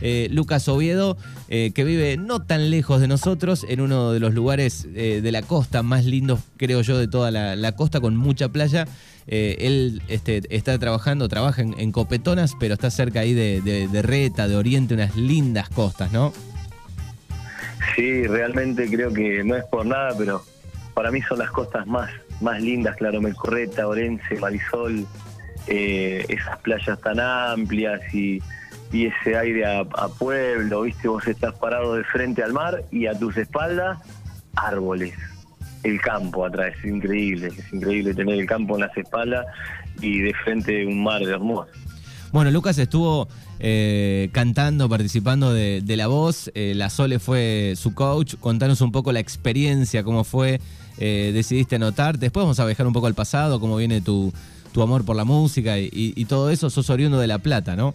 eh, Lucas Oviedo, eh, que vive no tan lejos de nosotros, en uno de los lugares eh, de la costa más lindos, creo yo, de toda la, costa, con mucha playa. él este, está trabajando, trabaja en, Copetonas, pero está cerca ahí de, Reta, de Oriente, unas lindas costas, ¿no? Sí, realmente creo que no es por nada, pero para mí son las costas más, más lindas, claro, Melcorreta, Orense, Marisol, esas playas tan amplias y, ese aire a, pueblo, viste, vos estás parado de frente al mar y a tus espaldas árboles, el campo atrás, es increíble, es increíble tener el campo en las espaldas y de frente un mar hermoso. Bueno, Lucas estuvo eh, cantando, participando de, La Voz. Eh, la Sole fue su coach. Contanos un poco la experiencia, cómo fue. Eh, decidiste anotarte. Después vamos a viajar un poco al pasado, cómo viene tu, tu amor por la música y, todo eso. Sos oriundo de La Plata, ¿no?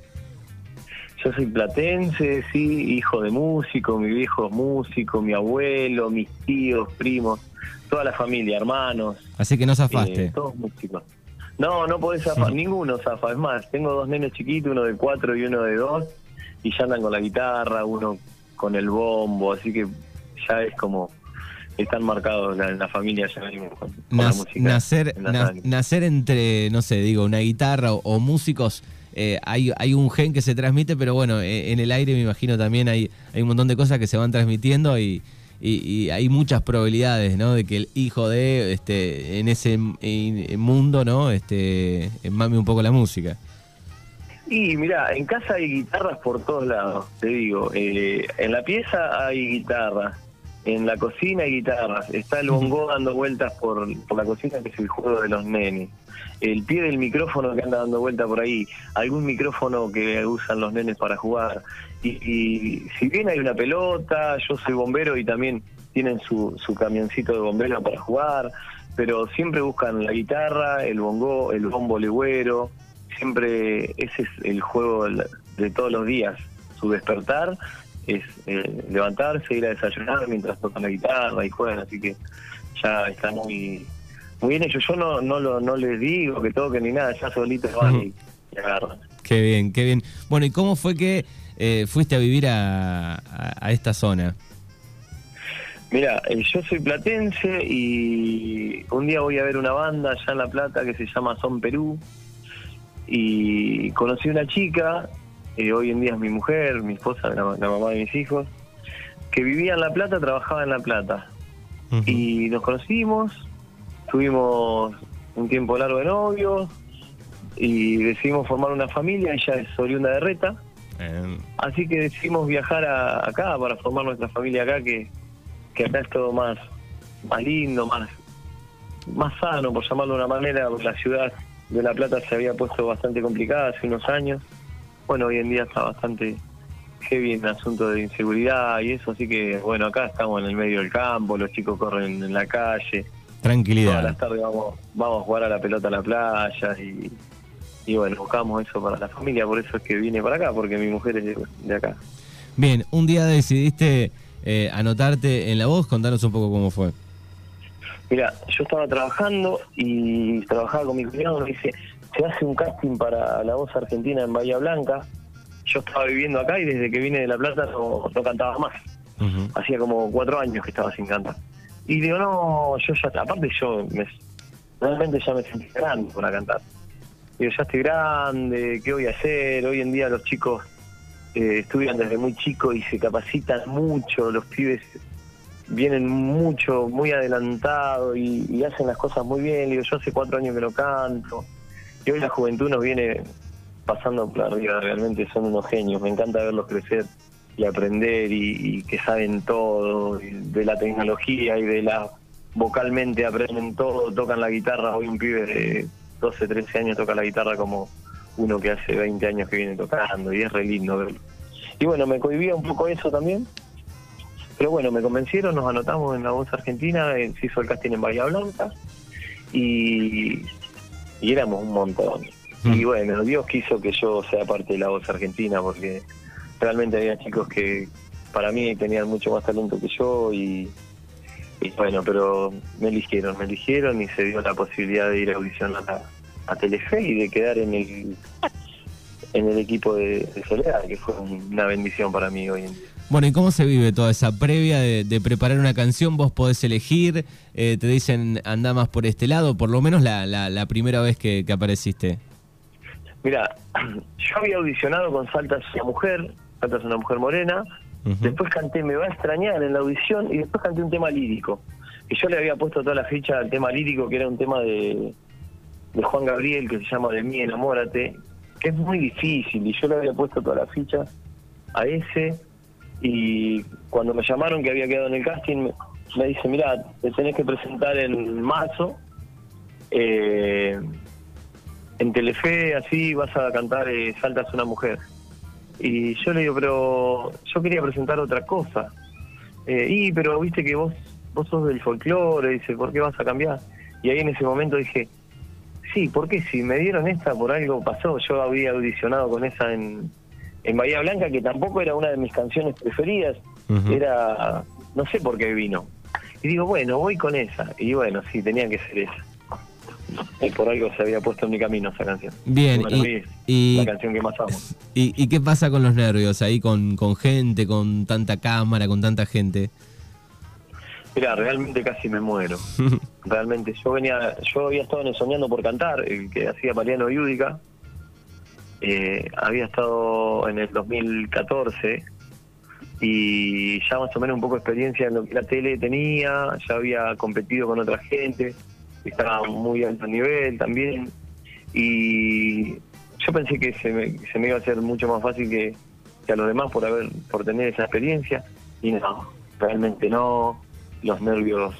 Yo soy platense, sí, hijo de músico, mi viejo es músico, mi abuelo, mis tíos, primos, toda la familia, hermanos. Así que no zafaste. todos músicos. No, no podés zafar, ninguno zafa. Es más, tengo dos nenes chiquitos, uno de cuatro y uno de dos, y ya andan con la guitarra, uno con el bombo, así que ya es como están marcados en la familia ya con, la música. Nacer, nacer entre, no sé, digo, una guitarra o, músicos, eh, hay, hay un gen que se transmite, pero bueno, eh, en el aire me imagino también hay, hay un montón de cosas que se van transmitiendo y, y, hay muchas probabilidades, ¿no? De que el hijo de, este, en ese mundo, ¿no? Este, mame un poco la música. Y mira, en casa hay guitarras por todos lados, te digo. Eh, en la pieza hay guitarras, en la cocina hay guitarras. Está el bongo dando vueltas por, por la cocina, que es el juego de los nenes. El pie del micrófono que anda dando vueltas por ahí. Algún micrófono que usan los nenes para jugar. Y, si bien hay una pelota, yo soy bombero y también tienen su, su camioncito de bombero para jugar, pero siempre buscan la guitarra, el bongo, el bombo legüero, siempre ese es el juego de todos los días, su despertar es eh, levantarse, ir a desayunar mientras tocan la guitarra y juegan, así que ya está muy muy bien hecho. Yo no no lo, no les digo que toquen ni nada, ya solitos van y, agarran. Qué bien, qué bien. Bueno, ¿y cómo fue que eh, fuiste a vivir a, esta zona? Mira, eh, yo soy platense y un día voy a ver una banda allá en La Plata que se llama Son Perú y conocí una chica, eh, hoy en día es mi mujer, mi esposa, la, mamá de mis hijos, que vivía en La Plata, trabajaba en La Plata. Y nos conocimos, tuvimos un tiempo largo de novios y decidimos formar una familia, ella es oriunda de Reta Así que decidimos viajar acá para formar nuestra familia acá, que, que acá es todo más, más lindo, más, más sano, por llamarlo de una manera. La ciudad de La Plata se había puesto bastante complicada hace unos años. Bueno, hoy en día está bastante heavy en el asunto de inseguridad y eso, así que bueno, acá estamos en el medio del campo, los chicos corren en la calle. Tranquilidad. Todas las tardes vamos, vamos a jugar a la pelota a la playa y, y bueno, buscamos eso para la familia, por eso es que vine para acá, porque mi mujer es de, acá. Bien, un día decidiste eh, anotarte en la voz, contanos un poco cómo fue. Mira, yo estaba trabajando y trabajaba con mi cuñado, me dice, se hace un casting para la voz argentina en Bahía Blanca. Yo estaba viviendo acá y desde que vine de La Plata no, cantaba más. Hacía como cuatro años que estaba sin cantar. Y digo, no, yo ya, aparte yo me, realmente ya me sentí grande para cantar digo, ya estoy grande, ¿qué voy a hacer? Hoy en día los chicos eh, estudian desde muy chicos y se capacitan mucho, los pibes vienen mucho, muy adelantados y, hacen las cosas muy bien. Digo, yo hace cuatro años que no canto y hoy la juventud nos viene pasando por arriba, realmente son unos genios, me encanta verlos crecer y aprender y, que saben todo de la tecnología y de la vocalmente aprenden todo, tocan la guitarra, hoy un pibe de 12, 13 años toca la guitarra como uno que hace 20 años que viene tocando y es re lindo verlo. Y bueno, me cohibía un poco eso también, pero bueno, me convencieron, nos anotamos en la voz argentina, eh, se hizo el casting en Bahía Blanca y, y éramos un montón. Mm. Y bueno, Dios quiso que yo sea parte de la voz argentina porque realmente había chicos que para mí tenían mucho más talento que yo y, y bueno, pero me eligieron, me eligieron y se dio la posibilidad de ir a audicionar a, a Telefe y de quedar en el en el equipo de, Soledad, que fue una bendición para mí hoy en día. Bueno, ¿y cómo se vive toda esa previa de, preparar una canción? Vos podés elegir, eh, te dicen anda más por este lado, por lo menos la, la, primera vez que, apareciste. Mira, yo había audicionado con Saltas una mujer, Saltas una mujer morena, después canté Me va a extrañar en la audición y después canté un tema lírico. Y yo le había puesto toda la ficha al tema lírico, que era un tema de, de Juan Gabriel, que se llama De mí, enamórate, que es muy difícil, y yo le había puesto toda la ficha a ese y cuando me llamaron que había quedado en el casting, me, dice, mira, te tenés que presentar en marzo, eh, en Telefe, así vas a cantar eh, Saltas una mujer. Y yo le digo, pero yo quería presentar otra cosa. Eh, y, pero viste que vos, vos sos del folclore, dice, ¿por qué vas a cambiar? Y ahí en ese momento dije, sí, porque si me dieron esta por algo pasó, yo había audicionado con esa en, en Bahía Blanca, que tampoco era una de mis canciones preferidas, era, no sé por qué vino. Y digo, bueno, voy con esa. Y bueno, sí, tenía que ser esa. Y por algo se había puesto en mi camino esa canción. Bien, y, la canción que más amo. Y, qué pasa con los nervios ahí, con, con gente, con tanta cámara, con tanta gente? Mira, realmente casi me muero. realmente, yo venía, yo había estado Soñando por Cantar, el que hacía Mariano Yúdica, eh, había estado en el 2014 y ya más o menos un poco de experiencia en lo que la tele tenía, ya había competido con otra gente, estaba muy alto nivel también y yo pensé que se me, se me iba a hacer mucho más fácil que, a los demás por haber por tener esa experiencia y no, realmente no, los nervios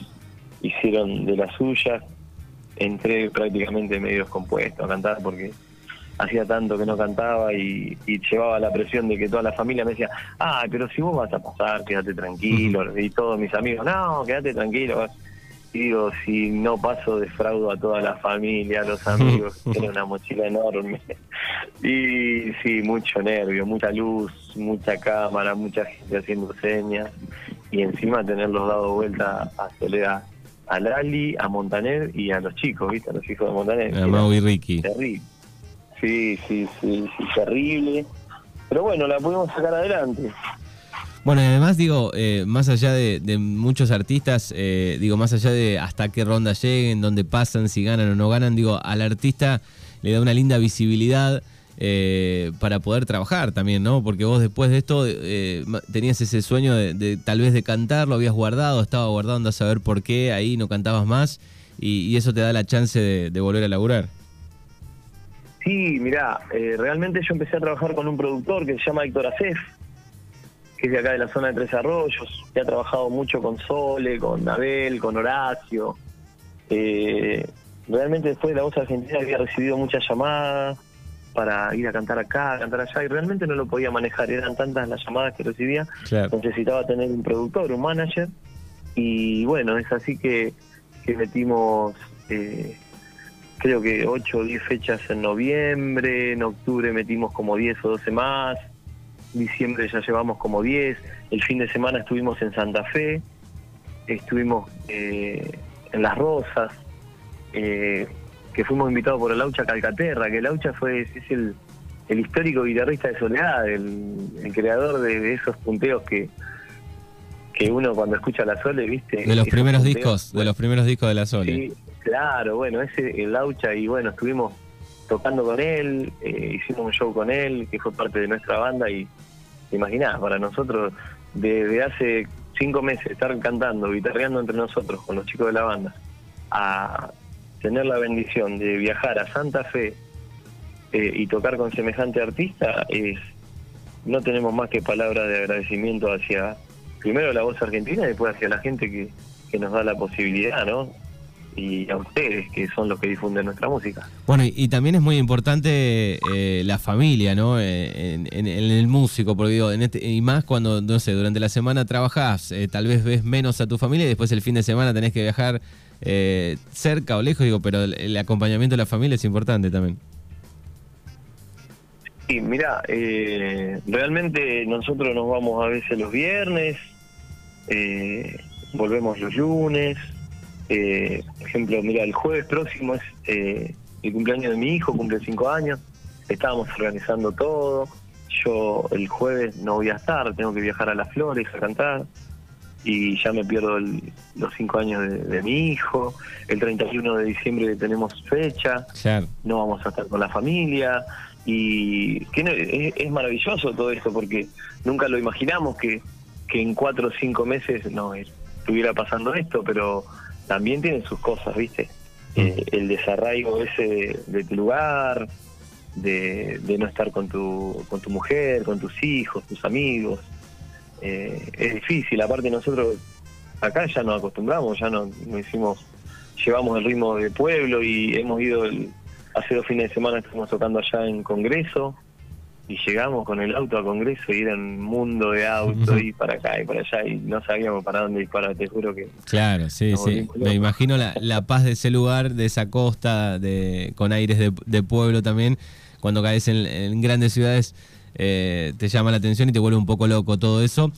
hicieron de la suya, entré prácticamente medio descompuesto a cantar porque hacía tanto que no cantaba y, llevaba la presión de que toda la familia me decía, ah, pero si vos vas a pasar, quédate tranquilo. Y todos mis amigos, no, quédate tranquilo. Y digo, si no paso, defraudo a toda la familia, a los amigos, tiene una mochila enorme. Y sí, mucho nervio, mucha luz, mucha cámara, mucha gente haciendo señas. Y encima tenerlos dado vuelta a Soledad, a Lali, a Montaner y a los chicos, ¿viste? A los hijos de Montaner. A Mau y Ricky. Terrible. Sí, sí, sí, sí, terrible. Pero bueno, la pudimos sacar adelante. Bueno, y además digo, eh, más allá de, muchos artistas, eh, digo, más allá de hasta qué ronda lleguen, dónde pasan, si ganan o no ganan, digo, al artista le da una linda visibilidad eh, para poder trabajar también, ¿no? Porque vos después de esto tenías ese sueño de, tal vez de cantar, lo habías guardado, estaba guardando a saber por qué, ahí no cantabas más, y, eso te da la chance de volver a laburar. Sí, mirá, eh, realmente yo empecé a trabajar con un productor que se llama Héctor Acef, que es de acá de la zona de Tres Arroyos, que ha trabajado mucho con Sole, con Abel, con Horacio. Eh, realmente después de la voz argentina había recibido muchas llamadas para ir a cantar acá, a cantar allá, y realmente no lo podía manejar, eran tantas las llamadas que recibía, necesitaba tener un productor, un manager, y bueno, es así que, que metimos... Eh, creo que 8 o 10 fechas en noviembre, en octubre metimos como 10 o 12 más, diciembre ya llevamos como 10, el fin de semana estuvimos en Santa Fe, estuvimos eh, en Las Rosas, eh, que fuimos invitados por el Laucha Calcaterra, que el Laucha fue, es el, el histórico guitarrista de Soledad, el, creador de, esos punteos que que uno cuando escucha la Sole, ¿viste? De los primeros discos, de los primeros discos de la Sole. Sí, Claro, bueno, ese el Laucha y bueno, estuvimos tocando con él, eh, hicimos un show con él, que fue parte de nuestra banda y imaginás, para nosotros desde hace cinco meses estar cantando, guitarreando entre nosotros con los chicos de la banda, a tener la bendición de viajar a Santa Fe eh, y tocar con semejante artista, es no tenemos más que palabras de agradecimiento hacia primero la voz argentina y después hacia la gente que, que nos da la posibilidad, ¿no? Y a ustedes, que son los que difunden nuestra música. Bueno, y, también es muy importante eh, la familia, ¿no? Eh, en, el músico, porque digo, en este, y más cuando, no sé, durante la semana trabajás, eh, tal vez ves menos a tu familia y después el fin de semana tenés que viajar cerca o lejos, digo, pero el, acompañamiento de la familia es importante también. Sí, mira, realmente nosotros nos vamos a veces los viernes, volvemos los lunes, eh, por ejemplo, mira, el jueves próximo es eh, el cumpleaños de mi hijo, cumple cinco años. estábamos organizando todo. Yo el jueves no voy a estar, tengo que viajar a Las Flores a cantar y ya me pierdo los cinco años de, mi hijo. El 31 de diciembre tenemos fecha, no vamos a estar con la familia y que es, maravilloso todo esto porque nunca lo imaginamos que, que en cuatro o cinco meses no estuviera pasando esto, pero también tiene sus cosas, ¿viste? Mm. Eh, el desarraigo ese de, tu lugar, de, de, no estar con tu, con tu mujer, con tus hijos, tus amigos. Eh, es difícil, aparte nosotros acá ya nos acostumbramos, ya no, hicimos, llevamos el ritmo de pueblo y hemos ido, hace dos fines de semana estuvimos tocando allá en Congreso y llegamos con el auto a Congreso y era un mundo de autos y para acá y para allá y no sabíamos para dónde disparar, te juro que... Claro, sí, sí. Me imagino la, la, paz de ese lugar, de esa costa, de con aires de, pueblo también, cuando caes en grandes ciudades eh, te llama la atención y te vuelve un poco loco todo eso.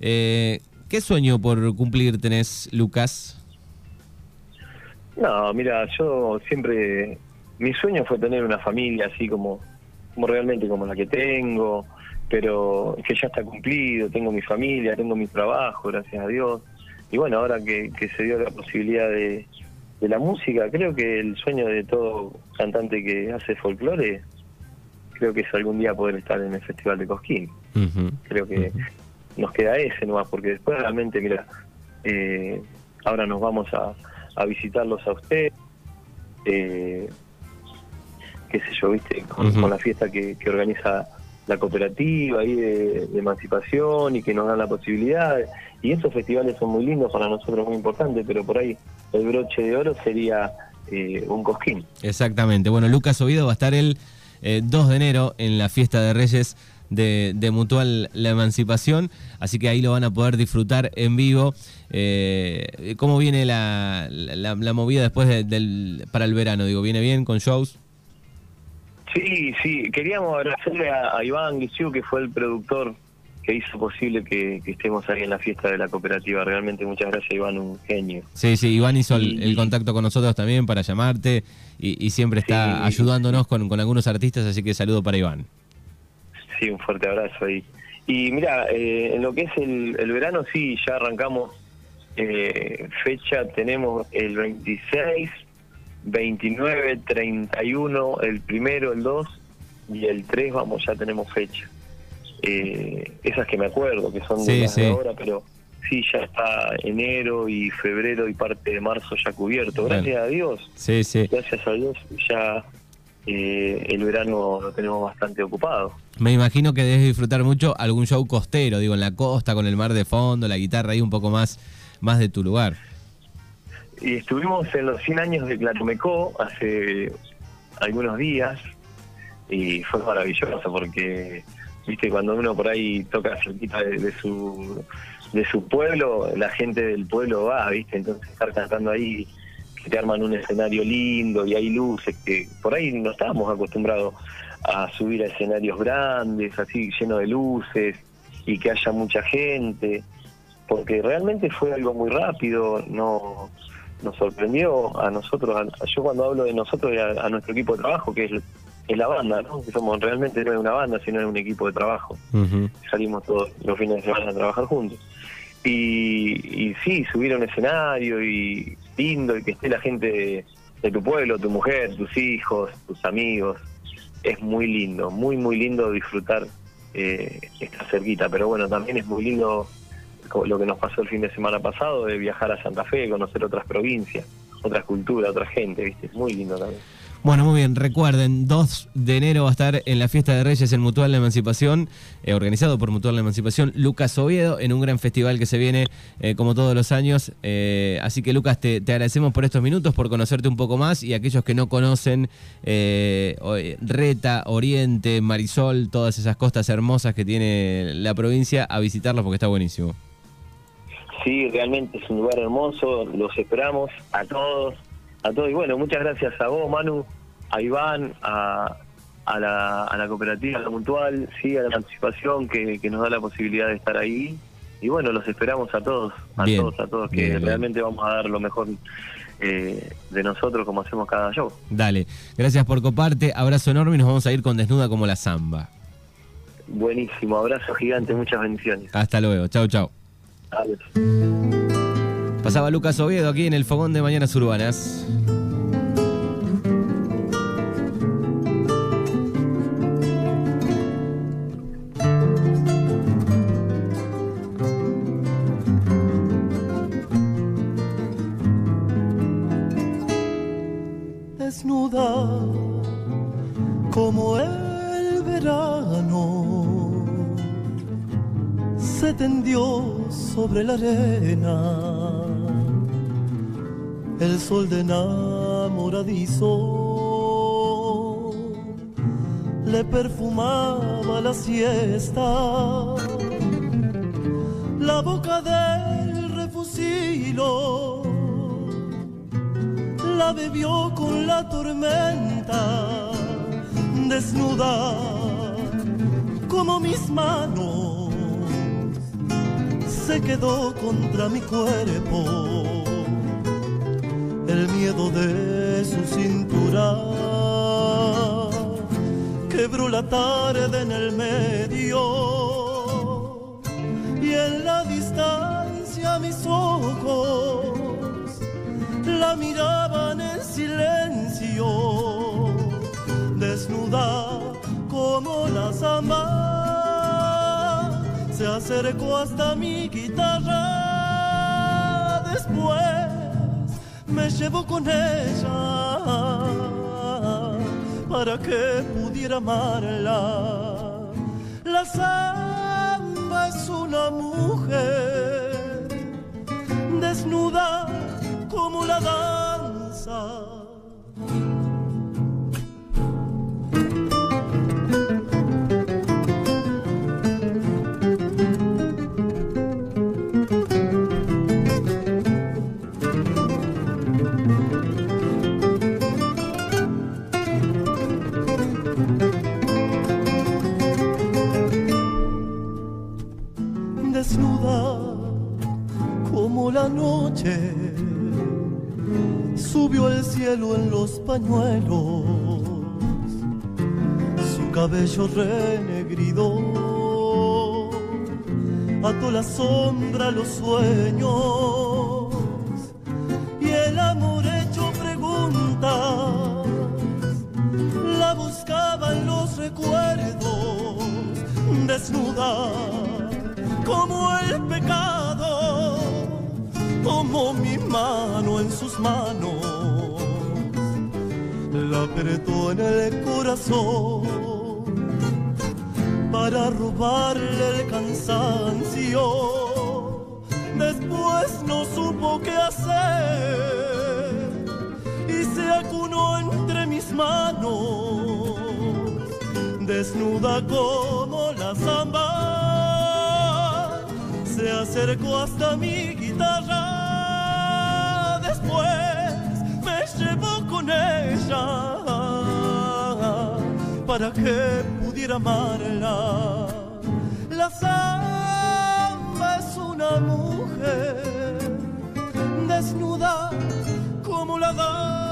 Eh, ¿Qué sueño por cumplir tenés, Lucas? No, mira, yo siempre, mi sueño fue tener una familia así como, como realmente como la que tengo, pero que ya está cumplido, tengo mi familia, tengo mi trabajo, gracias a Dios. Y bueno, ahora que, se dio la posibilidad de, de la música, creo que el sueño de todo cantante que hace folclore creo que es algún día poder estar en el Festival de Cosquín. Creo que nos queda ese nomás, porque después realmente, mira, eh, ahora nos vamos a, visitarlos a usted, eh, qué sé yo, viste, con, la fiesta que, organiza la cooperativa ahí de, emancipación y que nos dan la posibilidad. Y esos festivales son muy lindos para nosotros, muy importantes, pero por ahí el broche de oro sería eh, un cosquín. Exactamente. Bueno, Lucas Oviedo va a estar el 2 de enero en la fiesta de Reyes de, Mutual La Emancipación, así que ahí lo van a poder disfrutar en vivo. Eh, ¿Cómo viene la, la, movida después del, para el verano? Digo, ¿viene bien con shows? Sí, sí, queríamos agradecerle a, Iván Guisiu, que fue el productor que hizo posible que, estemos ahí en la fiesta de la cooperativa. Realmente muchas gracias, Iván, un genio. Sí, sí, Iván hizo el, contacto con nosotros también para llamarte y, siempre está ayudándonos con, algunos artistas, así que saludo para Iván. Sí, un fuerte abrazo ahí. Y mira, eh, en lo que es el, verano, sí, ya arrancamos eh, fecha, tenemos el 26, 29, 31, el primero, el 2 y el 3, vamos, ya tenemos fecha eh, esas que me acuerdo, que son de, sí, ahora, pero sí, ya está enero y febrero y parte de marzo ya cubierto. Gracias a Dios. Sí, sí. Gracias a Dios ya eh, el verano lo tenemos bastante ocupado. Me imagino que debes disfrutar mucho algún show costero, digo, en la costa, con el mar de fondo, la guitarra ahí un poco más, más de tu lugar. Y estuvimos en los 100 años de Clatumecó hace algunos días. Y fue maravilloso porque viste cuando uno por ahí toca cerquita de, su de su pueblo la gente del pueblo va viste. Entonces estar cantando ahí que te arman un escenario lindo y hay luces que por ahí no estábamos acostumbrados a subir a escenarios grandes así lleno de luces y que haya mucha gente porque realmente fue algo muy rápido no nos sorprendió a nosotros yo cuando hablo de nosotros a nuestro equipo de trabajo que es es la banda, ¿no? Que somos realmente no es una banda, sino es un equipo de trabajo. Salimos todos los fines de semana a trabajar juntos. Y, y sí, subir a un escenario y lindo y que esté la gente de, tu pueblo, tu mujer, tus hijos, tus amigos. Es muy lindo, muy, muy lindo disfrutar eh, esta cerquita. Pero bueno, también es muy lindo lo que nos pasó el fin de semana pasado de viajar a Santa Fe, conocer otras provincias, otras culturas, otra gente, ¿viste? Es muy lindo también. Bueno, muy bien, recuerden, 2 de enero va a estar en la fiesta de Reyes en Mutual de Emancipación, eh, organizado por Mutual de Emancipación, Lucas Oviedo, en un gran festival que se viene eh, como todos los años. Eh, así que Lucas, te, agradecemos por estos minutos, por conocerte un poco más y aquellos que no conocen Reta, Oriente, Marisol, todas esas costas hermosas que tiene la provincia, a visitarlos porque está buenísimo. Sí, realmente es un lugar hermoso, los esperamos a todos a todos. Y bueno, muchas gracias a vos, Manu, a Iván, a, a, la, a la cooperativa, a la Mutual, sí, a la participación que, nos da la posibilidad de estar ahí. Y bueno, los esperamos a todos, a todos, a todos, que realmente vamos a dar lo mejor eh, de nosotros como hacemos cada show. Dale, gracias por coparte, abrazo enorme y nos vamos a ir con Desnuda como la Zamba. Buenísimo, abrazo gigante, muchas bendiciones. Hasta luego, chau, chau. Pasaba Lucas Oviedo aquí en el Fogón de Mañanas Urbanas. Sobre la arena. El sol de enamoradizo le perfumaba la siesta. La boca del refusilo la bebió con la tormenta, desnuda como mis manos, se quedó contra mi cuerpo. El miedo de su cintura quebró la tarde en el medio y en la distancia mis ojos la miraban en silencio, desnuda como la samba, se acercó hasta mi guitarra, después me llevó con ella para que pudiera amarla. La samba es una mujer desnuda como la danza. Su cabello renegrido ató la sombra los sueños. Y el amor hecho preguntas la buscaba en los recuerdos desnuda como el pecado tomó mi mano en sus manos, apretó en el corazón para robarle el cansancio. Después no supo qué hacer y se acunó entre mis manos, desnuda como la samba, se acercó hasta mi guitarra me llevó con ella para que pudiera amarla. La samba es una mujer desnuda como la dama